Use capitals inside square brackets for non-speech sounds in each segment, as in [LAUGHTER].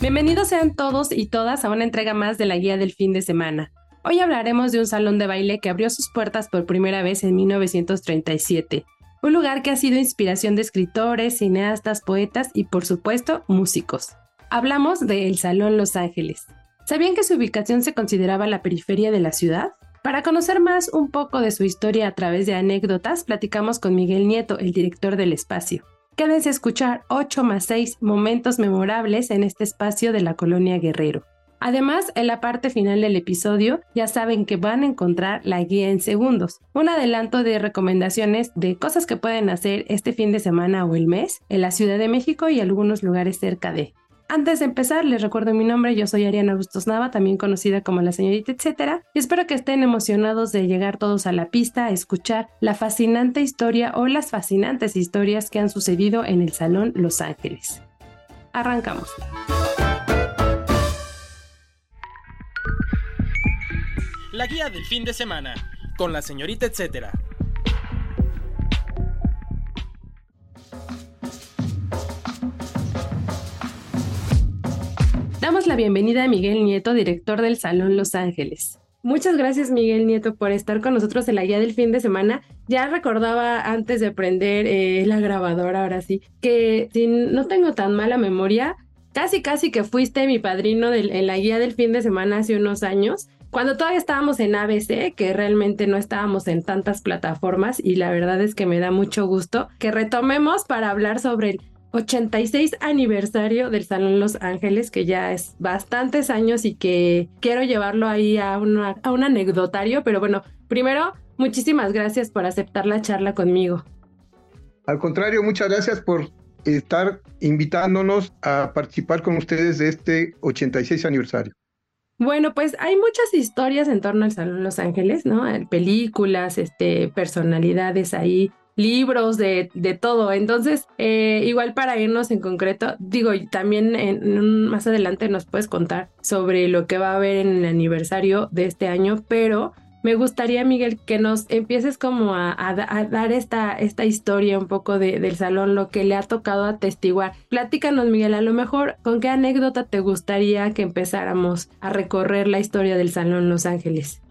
Bienvenidos sean todos y todas a una entrega más de la guía del fin de semana. Hoy hablaremos de un salón de baile que abrió sus puertas por primera vez en 1937. Un lugar que ha sido inspiración de escritores, cineastas, poetas y por supuesto músicos. Hablamos del Salón Los Ángeles. ¿Sabían que su ubicación se consideraba la periferia de la ciudad? Para conocer más un poco de su historia a través de anécdotas, platicamos con Miguel Nieto, el director del espacio. Quédense a escuchar 8 más 6 momentos memorables en este espacio de la colonia Guerrero. Además, en la parte final del episodio ya saben que van a encontrar la guía en segundos, un adelanto de recomendaciones de cosas que pueden hacer este fin de semana o el mes en la Ciudad de México y algunos lugares cerca de. Antes de empezar, les recuerdo mi nombre, yo soy Ariana Bustos Nava, también conocida como la señorita etcétera, y espero que estén emocionados de llegar todos a la pista a escuchar la fascinante historia o las fascinantes historias que han sucedido en el Salón Los Ángeles. Arrancamos. La guía del fin de semana, con la señorita etcétera. Damos la bienvenida a Miguel Nieto, director del Salón Los Ángeles. Muchas gracias Miguel Nieto por estar con nosotros en la guía del fin de semana. Ya recordaba antes de prender eh, la grabadora, ahora sí, que si no tengo tan mala memoria, casi casi que fuiste mi padrino en la guía del fin de semana hace unos años, cuando todavía estábamos en ABC, que realmente no estábamos en tantas plataformas y la verdad es que me da mucho gusto que retomemos para hablar sobre el 86 aniversario del Salón Los Ángeles, que ya es bastantes años y que quiero llevarlo ahí a, a un anecdotario, pero bueno, primero, muchísimas gracias por aceptar la charla conmigo. Al contrario, muchas gracias por estar invitándonos a participar con ustedes de este 86 aniversario. Bueno, pues hay muchas historias en torno al Salón Los Ángeles, ¿no? Películas, este, personalidades ahí libros, de, de todo. Entonces, eh, igual para irnos en concreto, digo, también en, más adelante nos puedes contar sobre lo que va a haber en el aniversario de este año, pero me gustaría, Miguel, que nos empieces como a, dar esta, esta historia un poco del salón, lo que le ha tocado atestiguar. Platícanos, Miguel, a lo mejor, ¿con qué anécdota te gustaría que empezáramos a recorrer la historia del Salón Los Ángeles?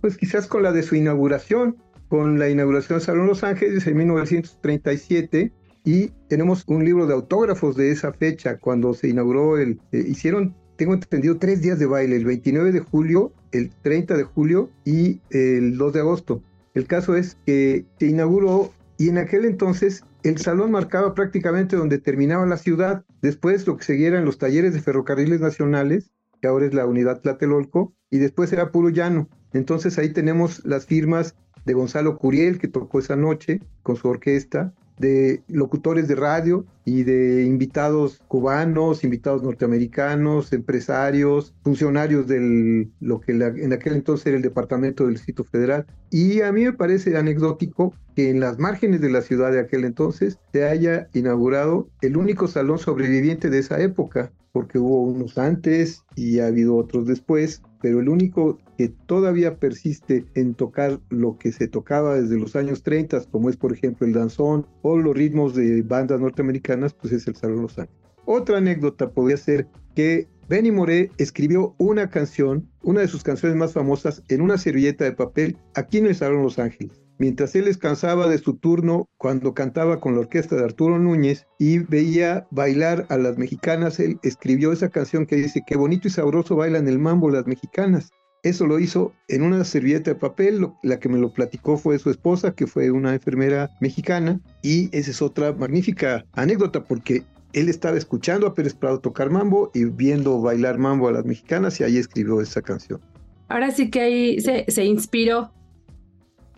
Pues quizás con la de su inauguración con la inauguración del Salón Los Ángeles en 1937 y tenemos un libro de autógrafos de esa fecha cuando se inauguró el eh, hicieron tengo entendido tres días de baile el 29 de julio el 30 de julio y el 2 de agosto. El caso es que se inauguró y en aquel entonces el salón marcaba prácticamente donde terminaba la ciudad después lo que seguía los talleres de ferrocarriles nacionales que ahora es la unidad Tlatelolco y después era puro llano. Entonces ahí tenemos las firmas de Gonzalo Curiel, que tocó esa noche con su orquesta, de locutores de radio y de invitados cubanos, invitados norteamericanos, empresarios, funcionarios del lo que en aquel entonces era el Departamento del Distrito Federal. Y a mí me parece anecdótico que en las márgenes de la ciudad de aquel entonces se haya inaugurado el único salón sobreviviente de esa época, porque hubo unos antes y ha habido otros después, pero el único que todavía persiste en tocar lo que se tocaba desde los años 30, como es por ejemplo el danzón o los ritmos de bandas norteamericanas, pues es el Salón Los Ángeles. Otra anécdota podría ser que Benny Moré escribió una canción, una de sus canciones más famosas, en una servilleta de papel aquí en el Salón Los Ángeles. Mientras él descansaba de su turno cuando cantaba con la orquesta de Arturo Núñez y veía bailar a las mexicanas, él escribió esa canción que dice, qué bonito y sabroso bailan el mambo las mexicanas. Eso lo hizo en una servilleta de papel, la que me lo platicó fue su esposa, que fue una enfermera mexicana, y esa es otra magnífica anécdota porque él estaba escuchando a Pérez Prado tocar mambo y viendo bailar mambo a las mexicanas y ahí escribió esa canción. Ahora sí que ahí se, se inspiró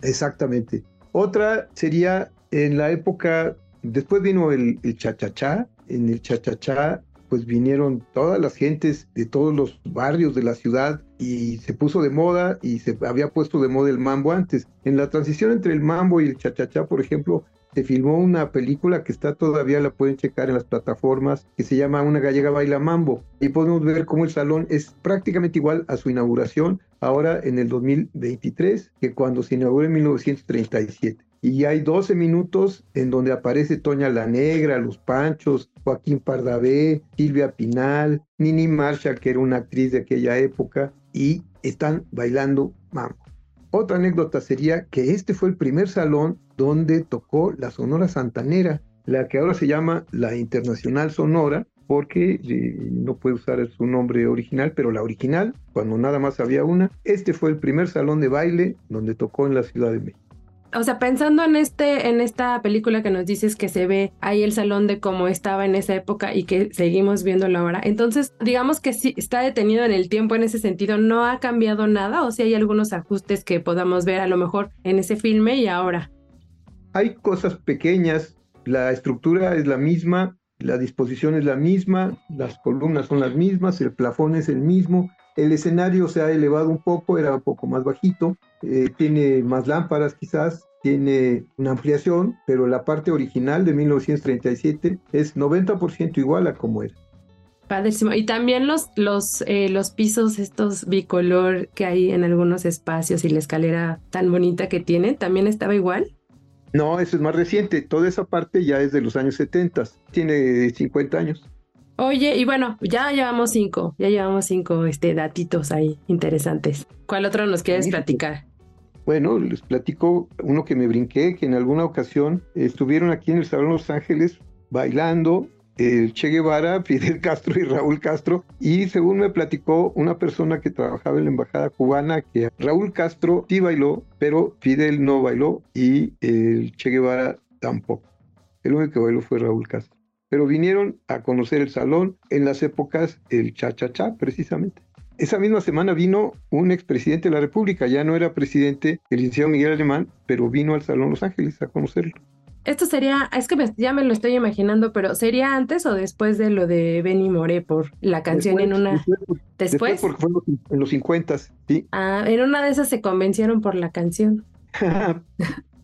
Exactamente. Otra sería En la época, después vino el, el cha-cha-cha. En el cha-cha-cha pues vinieron todas las gentes de todos los barrios de la ciudad y se puso de moda y se había puesto de moda el mambo antes. En la transición entre el mambo y el cha-cha-cha, por ejemplo, se filmó una película que está todavía, la pueden checar en las plataformas, que se llama Una gallega baila mambo. Y podemos ver cómo el salón es prácticamente igual a su inauguración ahora en el 2023 que cuando se inauguró en 1937 y hay 12 minutos en donde aparece Toña la Negra, Los Panchos, Joaquín Pardavé, Silvia Pinal, Nini Marshall, que era una actriz de aquella época, y están bailando mambo. Otra anécdota sería que este fue el primer salón donde tocó la Sonora Santanera, la que ahora se llama la Internacional Sonora, porque eh, no puede usar su nombre original, pero la original, cuando nada más había una, este fue el primer salón de baile donde tocó en la Ciudad de México. O sea, pensando en este, en esta película que nos dices que se ve ahí el salón de cómo estaba en esa época y que seguimos viéndolo ahora, entonces digamos que sí está detenido en el tiempo en ese sentido, no ha cambiado nada o si hay algunos ajustes que podamos ver a lo mejor en ese filme y ahora. Hay cosas pequeñas, la estructura es la misma, la disposición es la misma, las columnas son las mismas, el plafón es el mismo, el escenario se ha elevado un poco, era un poco más bajito, eh, tiene más lámparas quizás, tiene una ampliación, pero la parte original de 1937 es 90% igual a como era. Padrísimo. Y también los, los, eh, los pisos, estos bicolor que hay en algunos espacios y la escalera tan bonita que tiene, ¿también estaba igual? No, eso es más reciente. Toda esa parte ya es de los años 70. Tiene 50 años. Oye, y bueno, ya llevamos cinco, ya llevamos cinco este, datitos ahí interesantes. ¿Cuál otro nos quieres platicar? Bueno, les platico uno que me brinqué, que en alguna ocasión estuvieron aquí en el Salón Los Ángeles bailando el Che Guevara, [LAUGHS] Fidel Castro y Raúl Castro. Y según me platicó una persona que trabajaba en la embajada cubana, que Raúl Castro sí bailó, pero Fidel no bailó y el Che Guevara tampoco. El único que bailó fue Raúl Castro pero vinieron a conocer el salón en las épocas el cha-cha-cha, precisamente. Esa misma semana vino un expresidente de la República, ya no era presidente el licenciado Miguel Alemán, pero vino al Salón Los Ángeles a conocerlo. Esto sería, es que ya me lo estoy imaginando, pero ¿sería antes o después de lo de Benny Moré por la canción en una... Después, después, porque fue en los 50, sí. Ah, en una de esas se convencieron por la canción. [LAUGHS]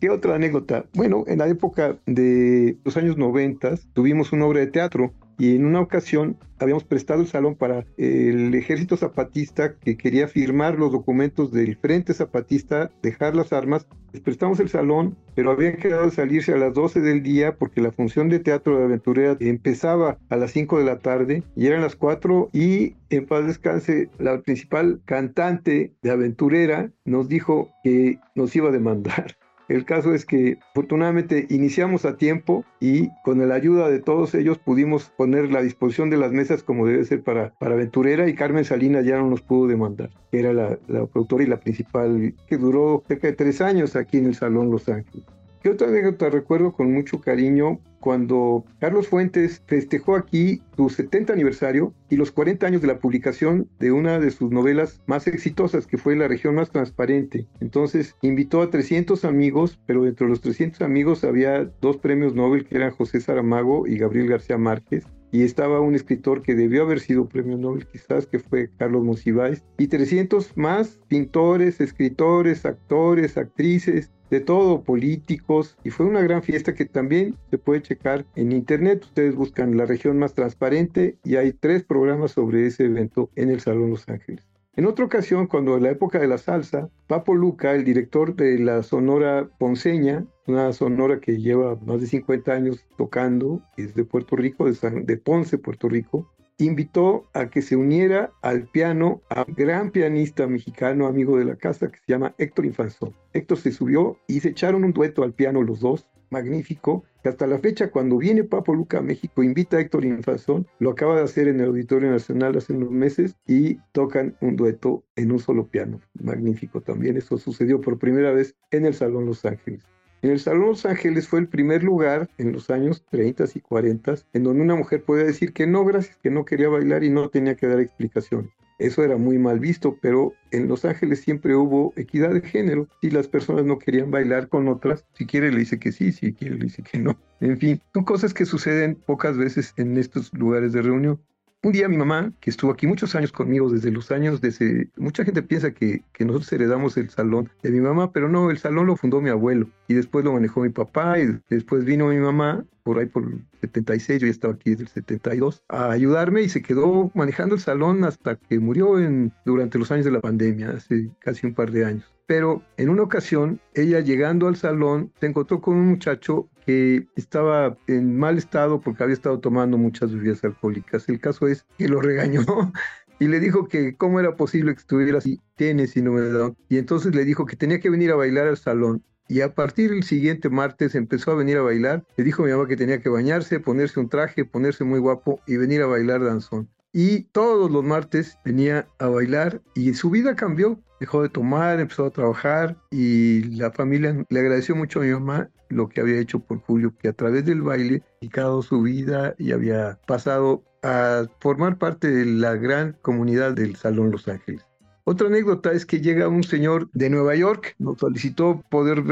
¿Qué otra anécdota? Bueno, en la época de los años 90 tuvimos una obra de teatro y en una ocasión habíamos prestado el salón para el ejército zapatista que quería firmar los documentos del Frente Zapatista, dejar las armas. Les prestamos el salón, pero habían quedado de salirse a las 12 del día porque la función de teatro de aventurera empezaba a las 5 de la tarde y eran las 4 y en paz descanse la principal cantante de aventurera nos dijo que nos iba a demandar. El caso es que afortunadamente iniciamos a tiempo y con la ayuda de todos ellos pudimos poner la disposición de las mesas como debe ser para, para Aventurera y Carmen Salinas ya no nos pudo demandar, que era la, la productora y la principal, que duró cerca de tres años aquí en el Salón Los Ángeles. ¿Qué otra anécdota recuerdo con mucho cariño? Cuando Carlos Fuentes festejó aquí su 70 aniversario y los 40 años de la publicación de una de sus novelas más exitosas, que fue La región más transparente. Entonces invitó a 300 amigos, pero dentro de los 300 amigos había dos premios Nobel que eran José Saramago y Gabriel García Márquez y estaba un escritor que debió haber sido premio Nobel quizás, que fue Carlos Monsiváis, y 300 más pintores, escritores, actores, actrices, de todo, políticos, y fue una gran fiesta que también se puede checar en internet. Ustedes buscan la región más transparente y hay tres programas sobre ese evento en el Salón Los Ángeles. En otra ocasión, cuando en la época de la salsa, Papo Luca, el director de la Sonora Ponceña, una sonora que lleva más de 50 años tocando, es de Puerto Rico, de, de Ponce, Puerto Rico, invitó a que se uniera al piano a un gran pianista mexicano, amigo de la casa, que se llama Héctor Infanzón. Héctor se subió y se echaron un dueto al piano los dos, magnífico, que hasta la fecha cuando viene Papo Luca a México invita a Héctor Infanzón, lo acaba de hacer en el Auditorio Nacional hace unos meses y tocan un dueto en un solo piano, magnífico también, eso sucedió por primera vez en el Salón Los Ángeles. En el Salón Los Ángeles fue el primer lugar en los años 30 y 40 en donde una mujer podía decir que no, gracias, que no quería bailar y no tenía que dar explicaciones. Eso era muy mal visto, pero en Los Ángeles siempre hubo equidad de género. Si las personas no querían bailar con otras, si quiere le dice que sí, si quiere le dice que no. En fin, son cosas que suceden pocas veces en estos lugares de reunión. Un día mi mamá, que estuvo aquí muchos años conmigo, desde los años, desde, mucha gente piensa que, que, nosotros heredamos el salón de mi mamá, pero no, el salón lo fundó mi abuelo y después lo manejó mi papá y después vino mi mamá por ahí por el 76, yo ya estaba aquí desde el 72, a ayudarme y se quedó manejando el salón hasta que murió en, durante los años de la pandemia, hace casi un par de años. Pero en una ocasión, ella llegando al salón, se encontró con un muchacho que estaba en mal estado porque había estado tomando muchas bebidas alcohólicas. El caso es que lo regañó [LAUGHS] y le dijo que cómo era posible que estuviera así, tiene síndrome Y entonces le dijo que tenía que venir a bailar al salón. Y a partir del siguiente martes empezó a venir a bailar. Le dijo a mi mamá que tenía que bañarse, ponerse un traje, ponerse muy guapo y venir a bailar danzón. Y todos los martes venía a bailar y su vida cambió. Dejó de tomar, empezó a trabajar y la familia le agradeció mucho a mi mamá lo que había hecho por Julio, que a través del baile dedicado su vida y había pasado a formar parte de la gran comunidad del Salón Los Ángeles. Otra anécdota es que llega un señor de Nueva York, nos solicitó poder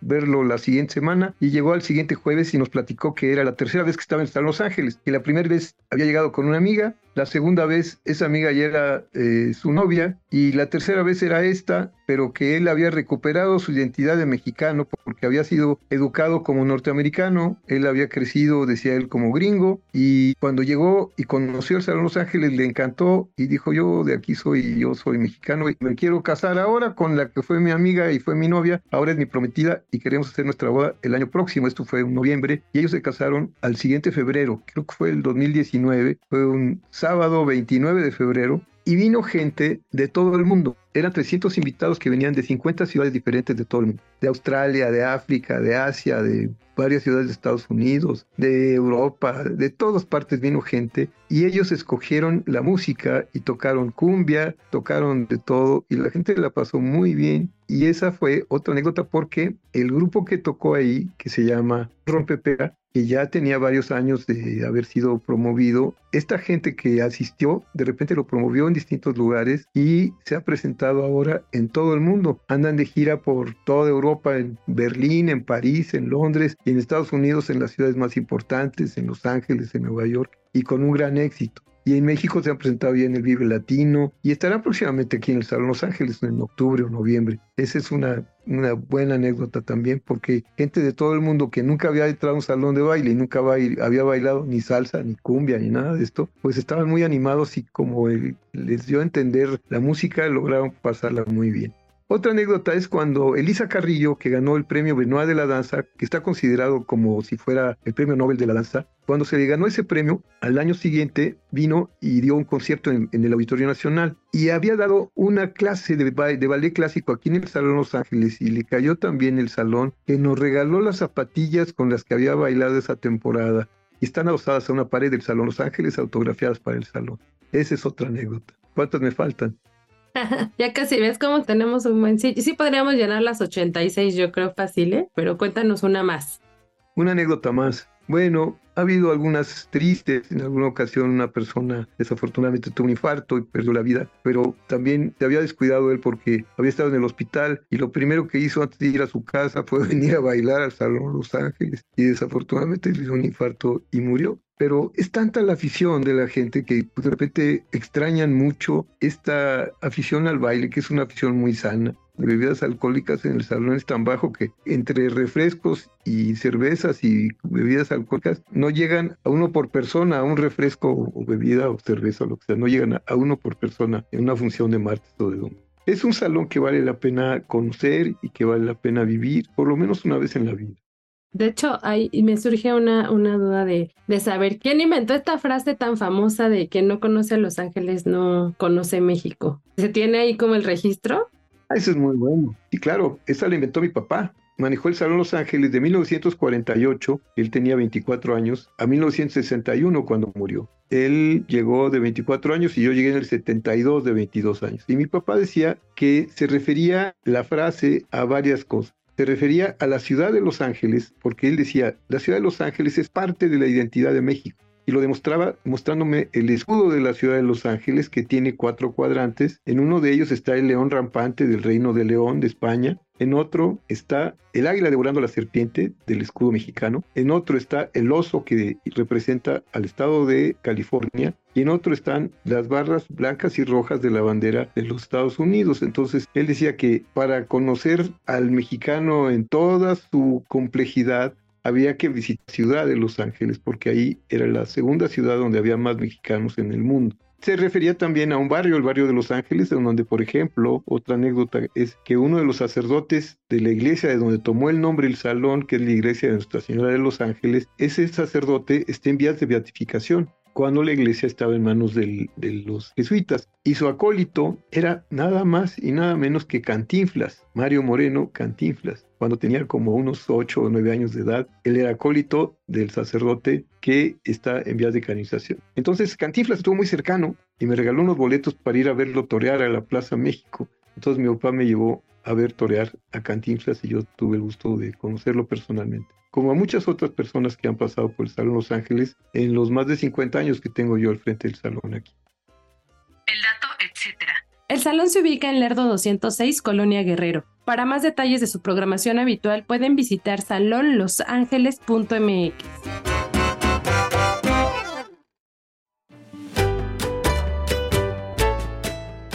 verlo la siguiente semana y llegó al siguiente jueves y nos platicó que era la tercera vez que estaba en Los Ángeles, que la primera vez había llegado con una amiga, la segunda vez esa amiga ya era eh, su novia y la tercera vez era esta, pero que él había recuperado su identidad de mexicano porque había sido educado como norteamericano, él había crecido, decía él, como gringo y cuando llegó y conoció el Salón Los Ángeles le encantó y dijo yo de aquí soy, yo soy mexicano y me quiero casar ahora con la que fue mi amiga y fue mi novia, ahora es mi prometida y queremos hacer nuestra boda el año próximo, esto fue en noviembre, y ellos se casaron al siguiente febrero, creo que fue el 2019, fue un sábado 29 de febrero, y vino gente de todo el mundo. Eran 300 invitados que venían de 50 ciudades diferentes de todo el mundo. De Australia, de África, de Asia, de varias ciudades de Estados Unidos, de Europa, de todas partes vino gente. Y ellos escogieron la música y tocaron cumbia, tocaron de todo y la gente la pasó muy bien. Y esa fue otra anécdota porque el grupo que tocó ahí, que se llama Rompepera, que ya tenía varios años de haber sido promovido. Esta gente que asistió, de repente lo promovió en distintos lugares y se ha presentado ahora en todo el mundo. Andan de gira por toda Europa, en Berlín, en París, en Londres y en Estados Unidos, en las ciudades más importantes, en Los Ángeles, en Nueva York, y con un gran éxito. Y en México se han presentado ya en el Vive Latino y estarán próximamente aquí en el Salón Los Ángeles en octubre o noviembre. Esa es una, una buena anécdota también porque gente de todo el mundo que nunca había entrado a un salón de baile y nunca había bailado ni salsa, ni cumbia, ni nada de esto, pues estaban muy animados y como les dio a entender la música, lograron pasarla muy bien. Otra anécdota es cuando Elisa Carrillo, que ganó el premio Benoit de la danza, que está considerado como si fuera el premio Nobel de la danza, cuando se le ganó ese premio, al año siguiente vino y dio un concierto en, el Auditorio Nacional y había dado una clase de, ballet clásico aquí en el Salón Los Ángeles y le cayó también el salón que nos regaló las zapatillas con las que había bailado esa temporada y están adosadas a una pared del Salón Los Ángeles autografiadas para el salón. Esa es otra anécdota. ¿Cuántas me faltan? [LAUGHS] ya casi ves cómo tenemos un buen sitio. Sí podríamos llenar las 86, yo creo fácil, ¿eh? Pero cuéntanos una más. Una anécdota más. Bueno, ha habido algunas tristes. En alguna ocasión una persona desafortunadamente tuvo un infarto y perdió la vida, pero también se había descuidado él porque había estado en el hospital y lo primero que hizo antes de ir a su casa fue [LAUGHS] venir a bailar al Salón Los Ángeles y desafortunadamente le dio un infarto y murió. Pero es tanta la afición de la gente que pues, de repente extrañan mucho esta afición al baile, que es una afición muy sana. De bebidas alcohólicas en el salón es tan bajo que entre refrescos y cervezas y bebidas alcohólicas no llegan a uno por persona, a un refresco o bebida o cerveza o lo que sea, no llegan a uno por persona en una función de martes o de domingo. Es un salón que vale la pena conocer y que vale la pena vivir por lo menos una vez en la vida. De hecho, ahí me surge una, una duda de, de saber quién inventó esta frase tan famosa de que no conoce Los Ángeles, no conoce México. ¿Se tiene ahí como el registro? Ah, eso es muy bueno. Y claro, esa la inventó mi papá. Manejó el Salón Los Ángeles de 1948, él tenía 24 años, a 1961 cuando murió. Él llegó de 24 años y yo llegué en el 72 de 22 años. Y mi papá decía que se refería la frase a varias cosas se refería a la ciudad de Los Ángeles, porque él decía, la ciudad de Los Ángeles es parte de la identidad de México. Y lo demostraba mostrándome el escudo de la ciudad de Los Ángeles que tiene cuatro cuadrantes. En uno de ellos está el león rampante del reino de León de España. En otro está el águila devorando la serpiente del escudo mexicano. En otro está el oso que representa al estado de California. Y en otro están las barras blancas y rojas de la bandera de los Estados Unidos. Entonces, él decía que para conocer al mexicano en toda su complejidad, había que visitar la ciudad de Los Ángeles, porque ahí era la segunda ciudad donde había más mexicanos en el mundo. Se refería también a un barrio, el barrio de Los Ángeles, en donde, por ejemplo, otra anécdota es que uno de los sacerdotes de la iglesia de donde tomó el nombre el salón, que es la iglesia de Nuestra Señora de Los Ángeles, ese sacerdote está en vías de beatificación cuando la iglesia estaba en manos de los jesuitas. Y su acólito era nada más y nada menos que Cantinflas, Mario Moreno Cantinflas. Cuando tenía como unos ocho o nueve años de edad, él era acólito del sacerdote que está en vías de canonización. Entonces Cantinflas estuvo muy cercano y me regaló unos boletos para ir a verlo torear a la Plaza México. Entonces mi papá me llevó a ver torear a Cantinflas y yo tuve el gusto de conocerlo personalmente como a muchas otras personas que han pasado por el Salón Los Ángeles en los más de 50 años que tengo yo al frente del salón aquí. El dato, etcétera. El salón se ubica en Lerdo 206, Colonia Guerrero. Para más detalles de su programación habitual pueden visitar salonlosangeles.mx.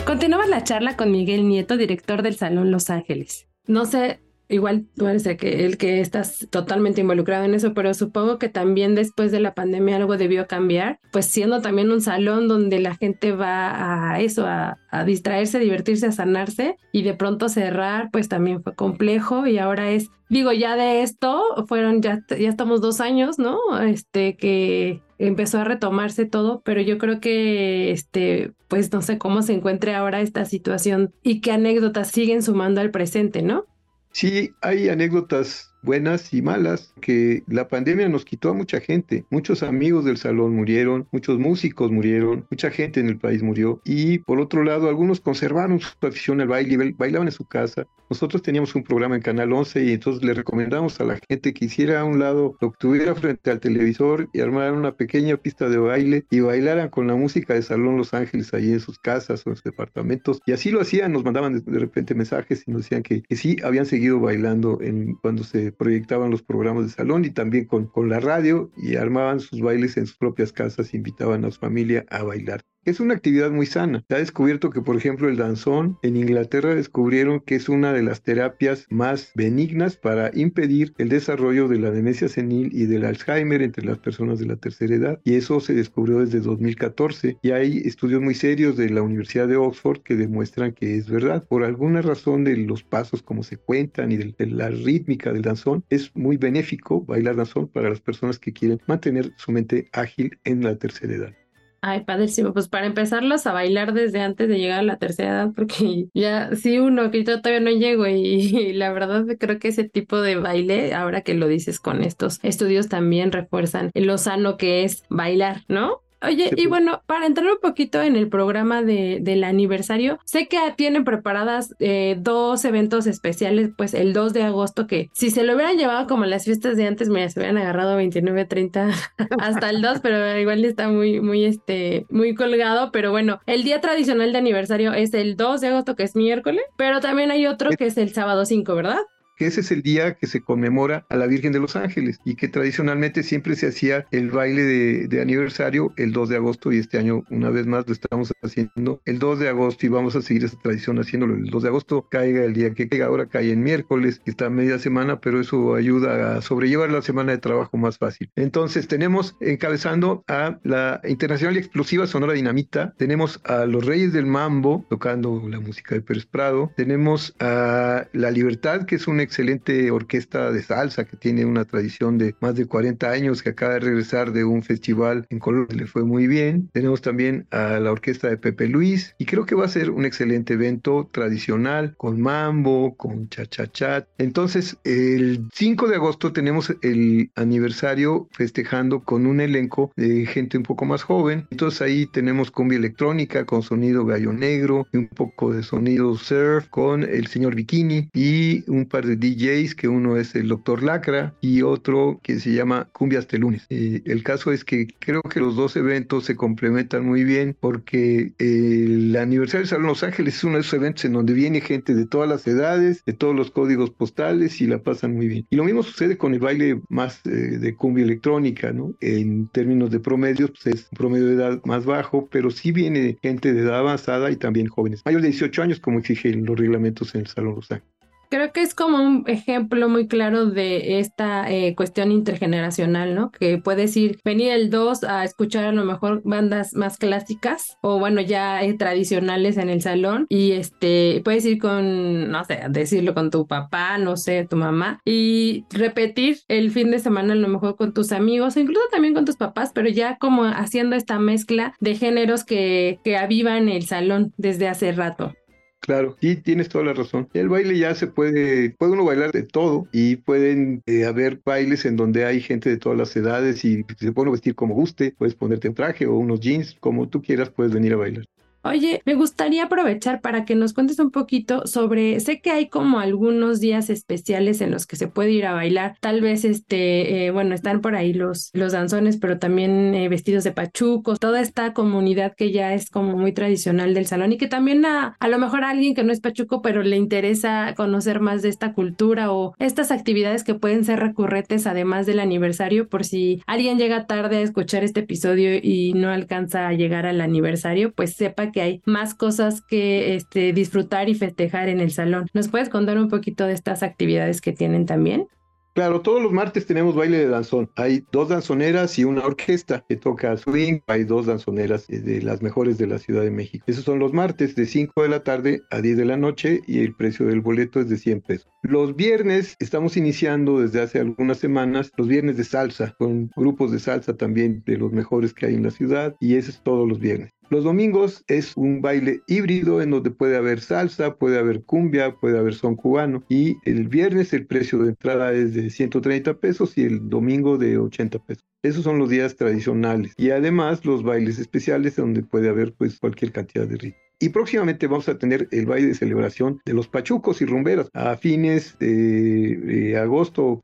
Continuamos la charla con Miguel Nieto, director del Salón Los Ángeles. No sé igual tú eres el que, el que estás totalmente involucrado en eso, pero supongo que también después de la pandemia algo debió cambiar, pues siendo también un salón donde la gente va a eso, a, distraerse, a divertirse, a sanarse y de pronto cerrar, pues también fue complejo y ahora es, digo, ya de esto fueron, ya, ya estamos dos años, ¿no? Este, que empezó a retomarse todo, pero yo creo que, este, pues no sé cómo se encuentre ahora esta situación y qué anécdotas siguen sumando al presente, ¿no? Sí, hay anécdotas buenas y malas, que la pandemia nos quitó a mucha gente. Muchos amigos del salón murieron, muchos músicos murieron, mucha gente en el país murió. Y por otro lado, algunos conservaron su afición al baile, bailaban en su casa. Nosotros teníamos un programa en Canal 11 y entonces le recomendamos a la gente que hiciera a un lado lo tuviera frente al televisor y armaran una pequeña pista de baile y bailaran con la música de Salón Los Ángeles ahí en sus casas o en sus departamentos. Y así lo hacían, nos mandaban de, repente mensajes y nos decían que, que sí habían seguido bailando en, cuando se proyectaban los programas de salón y también con, con la radio y armaban sus bailes en sus propias casas, invitaban a su familia a bailar. Es una actividad muy sana. Se ha descubierto que, por ejemplo, el danzón en Inglaterra descubrieron que es una de las terapias más benignas para impedir el desarrollo de la demencia senil y del Alzheimer entre las personas de la tercera edad. Y eso se descubrió desde 2014. Y hay estudios muy serios de la Universidad de Oxford que demuestran que es verdad. Por alguna razón de los pasos como se cuentan y de la rítmica del danzón, es muy benéfico bailar danzón para las personas que quieren mantener su mente ágil en la tercera edad. Ay, padrísimo. Pues para empezarlos a bailar desde antes de llegar a la tercera edad, porque [LAUGHS] ya, sí, uno que yo todavía no llego [LAUGHS] y, la verdad creo que ese tipo de baile, ahora que lo dices con estos estudios, también refuerzan lo sano que es bailar, ¿no? Oye, y bueno, para entrar un poquito en el programa de, del aniversario, sé que tienen preparadas eh, dos eventos especiales, pues el 2 de agosto, que si se lo hubieran llevado como las fiestas de antes, me se hubieran agarrado 29, 30 [LAUGHS] hasta el 2, pero igual está muy, muy, este, muy colgado. Pero bueno, el día tradicional de aniversario es el 2 de agosto, que es miércoles, pero también hay otro que es el sábado 5, ¿verdad? Que ese es el día que se conmemora a la Virgen de los Ángeles y que tradicionalmente siempre se hacía el baile de, aniversario el 2 de agosto y este año una vez más lo estamos haciendo el 2 de agosto y vamos a seguir esa tradición haciéndolo el 2 de agosto, caiga el día que caiga, ahora cae en miércoles, que está media semana, pero eso ayuda a sobrellevar la semana de trabajo más fácil. Entonces tenemos encabezando a la Internacional Explosiva Sonora Dinamita, tenemos a los Reyes del Mambo tocando la música de Pérez Prado, tenemos a La Libertad, que es un excelente orquesta de salsa que tiene una tradición de más de 40 años, que acaba de regresar de un festival en Colombia, le fue muy bien. Tenemos también a la orquesta de Pepe Luis y creo que va a ser un excelente evento tradicional con mambo, con cha-cha-cha. Entonces, el 5 de agosto tenemos el aniversario festejando con un elenco de gente un poco más joven. Entonces ahí tenemos cumbia electrónica con sonido gallo negro y un poco de sonido surf con el señor Bikini y un par de DJs, que uno es el Doctor Lacra y otro que se llama Cumbia hasta el lunes. Eh, el caso es que creo que los dos eventos se complementan muy bien porque el aniversario de Salón Los Ángeles es uno de esos eventos en donde viene gente de todas las edades, de todos los códigos postales y la pasan muy bien. Y lo mismo sucede con el baile más eh, de cumbia electrónica, ¿no? En términos de promedios, pues es un promedio de edad más bajo, pero sí viene gente de edad avanzada y también jóvenes, mayores de 18 años, como exigen los reglamentos en el Salón Los Ángeles. Creo que es como un ejemplo muy claro de esta eh, cuestión intergeneracional, ¿no? Que puedes ir, venir el 2 a escuchar a lo mejor bandas más clásicas o bueno, ya eh, tradicionales en el salón y este, puedes ir con, no sé, decirlo con tu papá, no sé, tu mamá y repetir el fin de semana a lo mejor con tus amigos, incluso también con tus papás, pero ya como haciendo esta mezcla de géneros que, que avivan el salón desde hace rato. Claro, sí, tienes toda la razón. El baile ya se puede, puede uno bailar de todo y pueden eh, haber bailes en donde hay gente de todas las edades y se pone vestir como guste, puedes ponerte un traje o unos jeans, como tú quieras, puedes venir a bailar. Oye, me gustaría aprovechar para que nos cuentes un poquito sobre, sé que hay como algunos días especiales en los que se puede ir a bailar, tal vez este, eh, bueno, están por ahí los, los danzones, pero también eh, vestidos de pachucos, toda esta comunidad que ya es como muy tradicional del salón y que también a, a lo mejor a alguien que no es pachuco, pero le interesa conocer más de esta cultura o estas actividades que pueden ser recurrentes además del aniversario, por si alguien llega tarde a escuchar este episodio y no alcanza a llegar al aniversario, pues sepa que hay más cosas que este, disfrutar y festejar en el salón. ¿Nos puedes contar un poquito de estas actividades que tienen también? Claro, todos los martes tenemos baile de danzón. Hay dos danzoneras y una orquesta que toca swing. Hay dos danzoneras de las mejores de la Ciudad de México. Esos son los martes de 5 de la tarde a 10 de la noche y el precio del boleto es de 100 pesos. Los viernes estamos iniciando desde hace algunas semanas los viernes de salsa, con grupos de salsa también de los mejores que hay en la ciudad y eso es todos los viernes. Los domingos es un baile híbrido en donde puede haber salsa, puede haber cumbia, puede haber son cubano. Y el viernes el precio de entrada es de 130 pesos y el domingo de 80 pesos. Esos son los días tradicionales. Y además los bailes especiales donde puede haber pues cualquier cantidad de ritmo. Y próximamente vamos a tener el baile de celebración de los pachucos y rumberas a fines de, de agosto.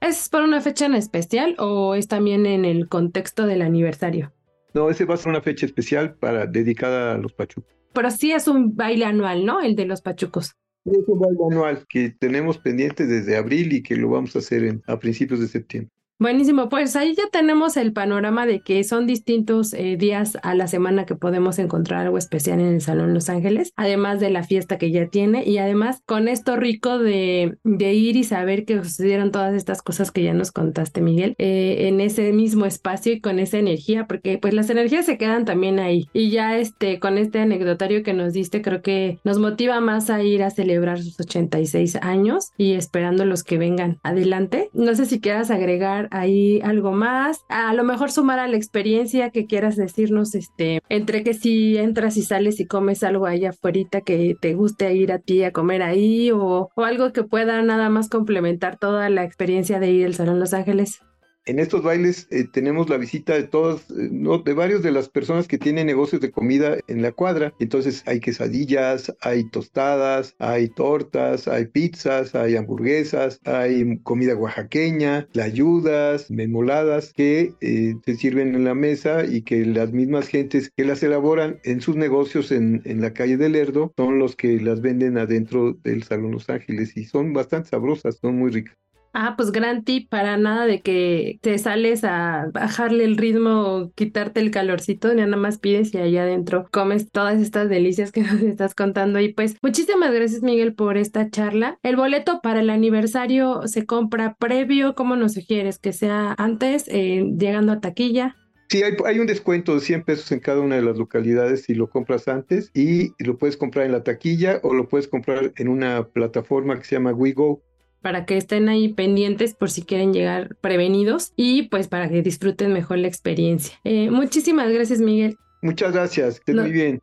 ¿Es por una fecha en especial o es también en el contexto del aniversario? No, ese va a ser una fecha especial para dedicada a los pachucos. Pero sí es un baile anual, ¿no? El de los pachucos. Es un baile anual que tenemos pendiente desde abril y que lo vamos a hacer a principios de septiembre. Buenísimo, pues ahí ya tenemos el panorama de que son distintos eh, días a la semana que podemos encontrar algo especial en el Salón Los Ángeles, además de la fiesta que ya tiene y además con esto rico de, de ir y saber que sucedieron todas estas cosas que ya nos contaste, Miguel, eh, en ese mismo espacio y con esa energía, porque pues las energías se quedan también ahí y ya este con este anecdotario que nos diste creo que nos motiva más a ir a celebrar sus 86 años y esperando los que vengan adelante. No sé si quieras agregar ahí algo más, a lo mejor sumar a la experiencia que quieras decirnos, este, entre que si entras y sales y comes algo allá afuera que te guste ir a ti a comer ahí o, o algo que pueda nada más complementar toda la experiencia de ir al Salón Los Ángeles en estos bailes eh, tenemos la visita de todas, eh, no, de varios de las personas que tienen negocios de comida en la cuadra. Entonces hay quesadillas, hay tostadas, hay tortas, hay pizzas, hay hamburguesas, hay comida oaxaqueña, layudas, memoladas que eh, se sirven en la mesa y que las mismas gentes que las elaboran en sus negocios en, en la calle del Lerdo son los que las venden adentro del Salón Los Ángeles y son bastante sabrosas, son muy ricas. Ah, pues gran tip para nada de que te sales a bajarle el ritmo o quitarte el calorcito, nada más pides y allá adentro comes todas estas delicias que [LAUGHS] nos estás contando. Y pues muchísimas gracias Miguel por esta charla. El boleto para el aniversario se compra previo, ¿cómo nos sugieres? Que sea antes, eh, llegando a taquilla. Sí, hay, hay, un descuento de 100 pesos en cada una de las localidades si lo compras antes y lo puedes comprar en la taquilla o lo puedes comprar en una plataforma que se llama WeGo para que estén ahí pendientes por si quieren llegar prevenidos y pues para que disfruten mejor la experiencia. Eh, muchísimas gracias, Miguel. Muchas gracias, que muy bien.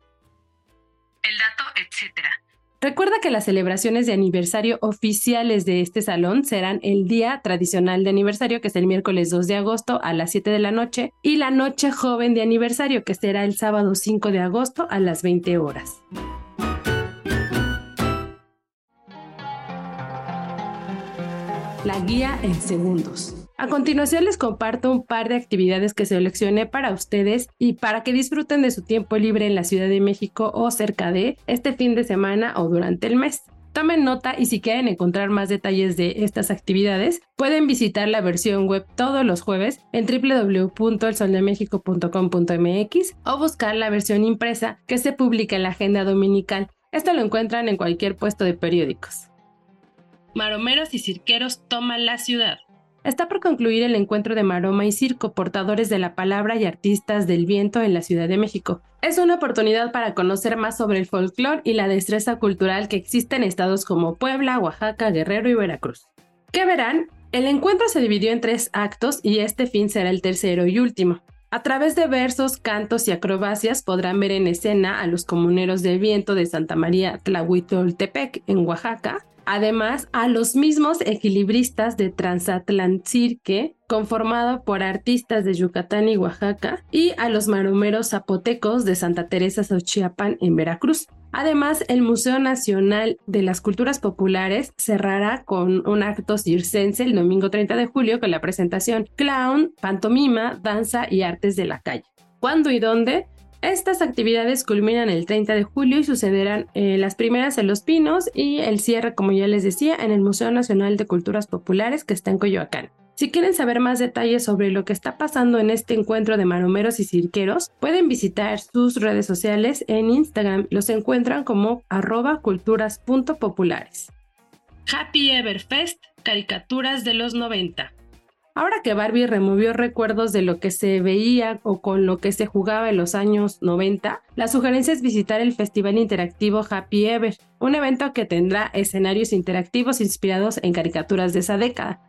El dato, etcétera. Recuerda que las celebraciones de aniversario oficiales de este salón serán el día tradicional de aniversario, que es el miércoles 2 de agosto a las 7 de la noche, y la noche joven de aniversario, que será el sábado 5 de agosto a las 20 horas. La guía en segundos. A continuación les comparto un par de actividades que seleccioné para ustedes y para que disfruten de su tiempo libre en la Ciudad de México o cerca de este fin de semana o durante el mes. Tomen nota y si quieren encontrar más detalles de estas actividades, pueden visitar la versión web todos los jueves en www.elsoldemexico.com.mx o buscar la versión impresa que se publica en la agenda dominical. Esto lo encuentran en cualquier puesto de periódicos. Maromeros y cirqueros toman la ciudad está por concluir el encuentro de Maroma y Circo, portadores de la palabra y artistas del viento en la Ciudad de México. Es una oportunidad para conocer más sobre el folclore y la destreza cultural que existe en estados como Puebla, Oaxaca, Guerrero y Veracruz. ¿Qué verán? El encuentro se dividió en tres actos y este fin será el tercero y último. A través de versos, cantos y acrobacias podrán ver en escena a los comuneros del viento de Santa María Tlahuitoltepec en Oaxaca, Además, a los mismos equilibristas de Cirque, conformado por artistas de Yucatán y Oaxaca, y a los maromeros zapotecos de Santa Teresa Xochiapan en Veracruz. Además, el Museo Nacional de las Culturas Populares cerrará con un acto circense el domingo 30 de julio con la presentación Clown, Pantomima, Danza y Artes de la Calle. ¿Cuándo y dónde? Estas actividades culminan el 30 de julio y sucederán eh, las primeras en Los Pinos y el cierre, como ya les decía, en el Museo Nacional de Culturas Populares que está en Coyoacán. Si quieren saber más detalles sobre lo que está pasando en este encuentro de maromeros y cirqueros, pueden visitar sus redes sociales en Instagram. Los encuentran como arroba culturas.populares. Happy Ever Fest, caricaturas de los 90. Ahora que Barbie removió recuerdos de lo que se veía o con lo que se jugaba en los años 90, la sugerencia es visitar el Festival Interactivo Happy Ever, un evento que tendrá escenarios interactivos inspirados en caricaturas de esa década.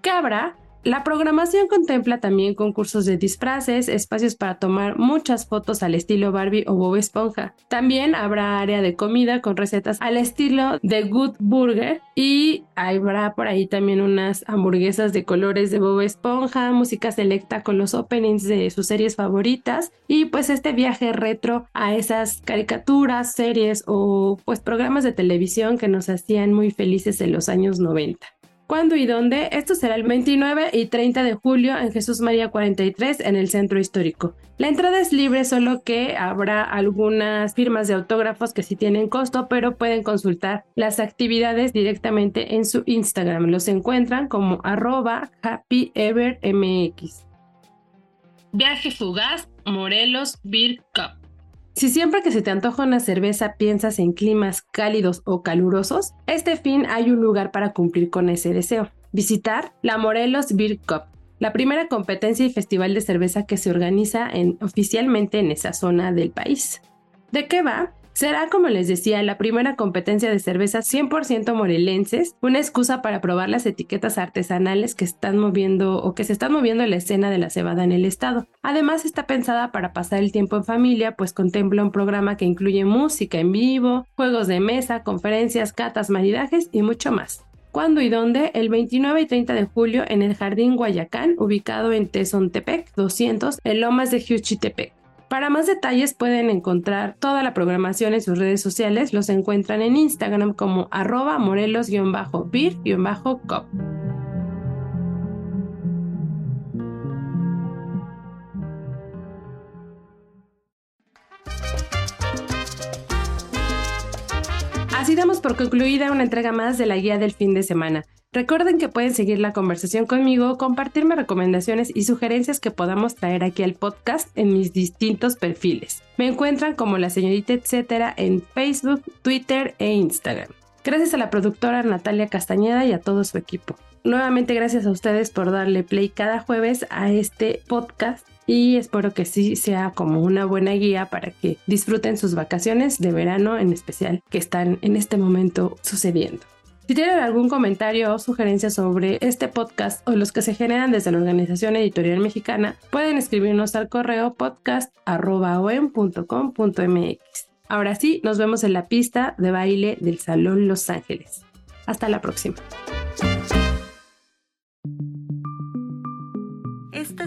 ¿Qué habrá? La programación contempla también concursos de disfraces, espacios para tomar muchas fotos al estilo Barbie o Bob Esponja. También habrá área de comida con recetas al estilo de Good Burger y habrá por ahí también unas hamburguesas de colores de Bob Esponja, música selecta con los openings de sus series favoritas y pues este viaje retro a esas caricaturas, series o pues programas de televisión que nos hacían muy felices en los años 90. ¿Cuándo y dónde? Esto será el 29 y 30 de julio en Jesús María 43 en el centro histórico. La entrada es libre, solo que habrá algunas firmas de autógrafos que sí tienen costo, pero pueden consultar las actividades directamente en su Instagram. Los encuentran como arroba happyevermx. Viaje fugaz Morelos Beer Cup. Si siempre que se te antoja una cerveza piensas en climas cálidos o calurosos, este fin hay un lugar para cumplir con ese deseo. Visitar la Morelos Beer Cup, la primera competencia y festival de cerveza que se organiza oficialmente en esa zona del país. ¿De qué va? Será, como les decía, la primera competencia de cervezas 100% morelenses, una excusa para probar las etiquetas artesanales que están moviendo o que se están moviendo en la escena de la cebada en el estado. Además está pensada para pasar el tiempo en familia, pues contempla un programa que incluye música en vivo, juegos de mesa, conferencias, catas, maridajes y mucho más. ¿Cuándo y dónde? El 29 y 30 de julio en el Jardín Guayacán, ubicado en Tezontepec 200, en Lomas de Juchitepec. Para más detalles pueden encontrar toda la programación en sus redes sociales. Los encuentran en Instagram como arroba morelos-bir-cop. Así damos por concluida una entrega más de la guía del fin de semana. Recuerden que pueden seguir la conversación conmigo, compartirme recomendaciones y sugerencias que podamos traer aquí al podcast en mis distintos perfiles. Me encuentran como la señorita etcétera en Facebook, Twitter e Instagram. Gracias a la productora Natalia Castañeda y a todo su equipo. Nuevamente gracias a ustedes por darle play cada jueves a este podcast y espero que sí sea como una buena guía para que disfruten sus vacaciones de verano en especial que están en este momento sucediendo. Si tienen algún comentario o sugerencia sobre este podcast o los que se generan desde la Organización Editorial Mexicana, pueden escribirnos al correo podcast.com.mx. Ahora sí, nos vemos en la pista de baile del Salón Los Ángeles. Hasta la próxima.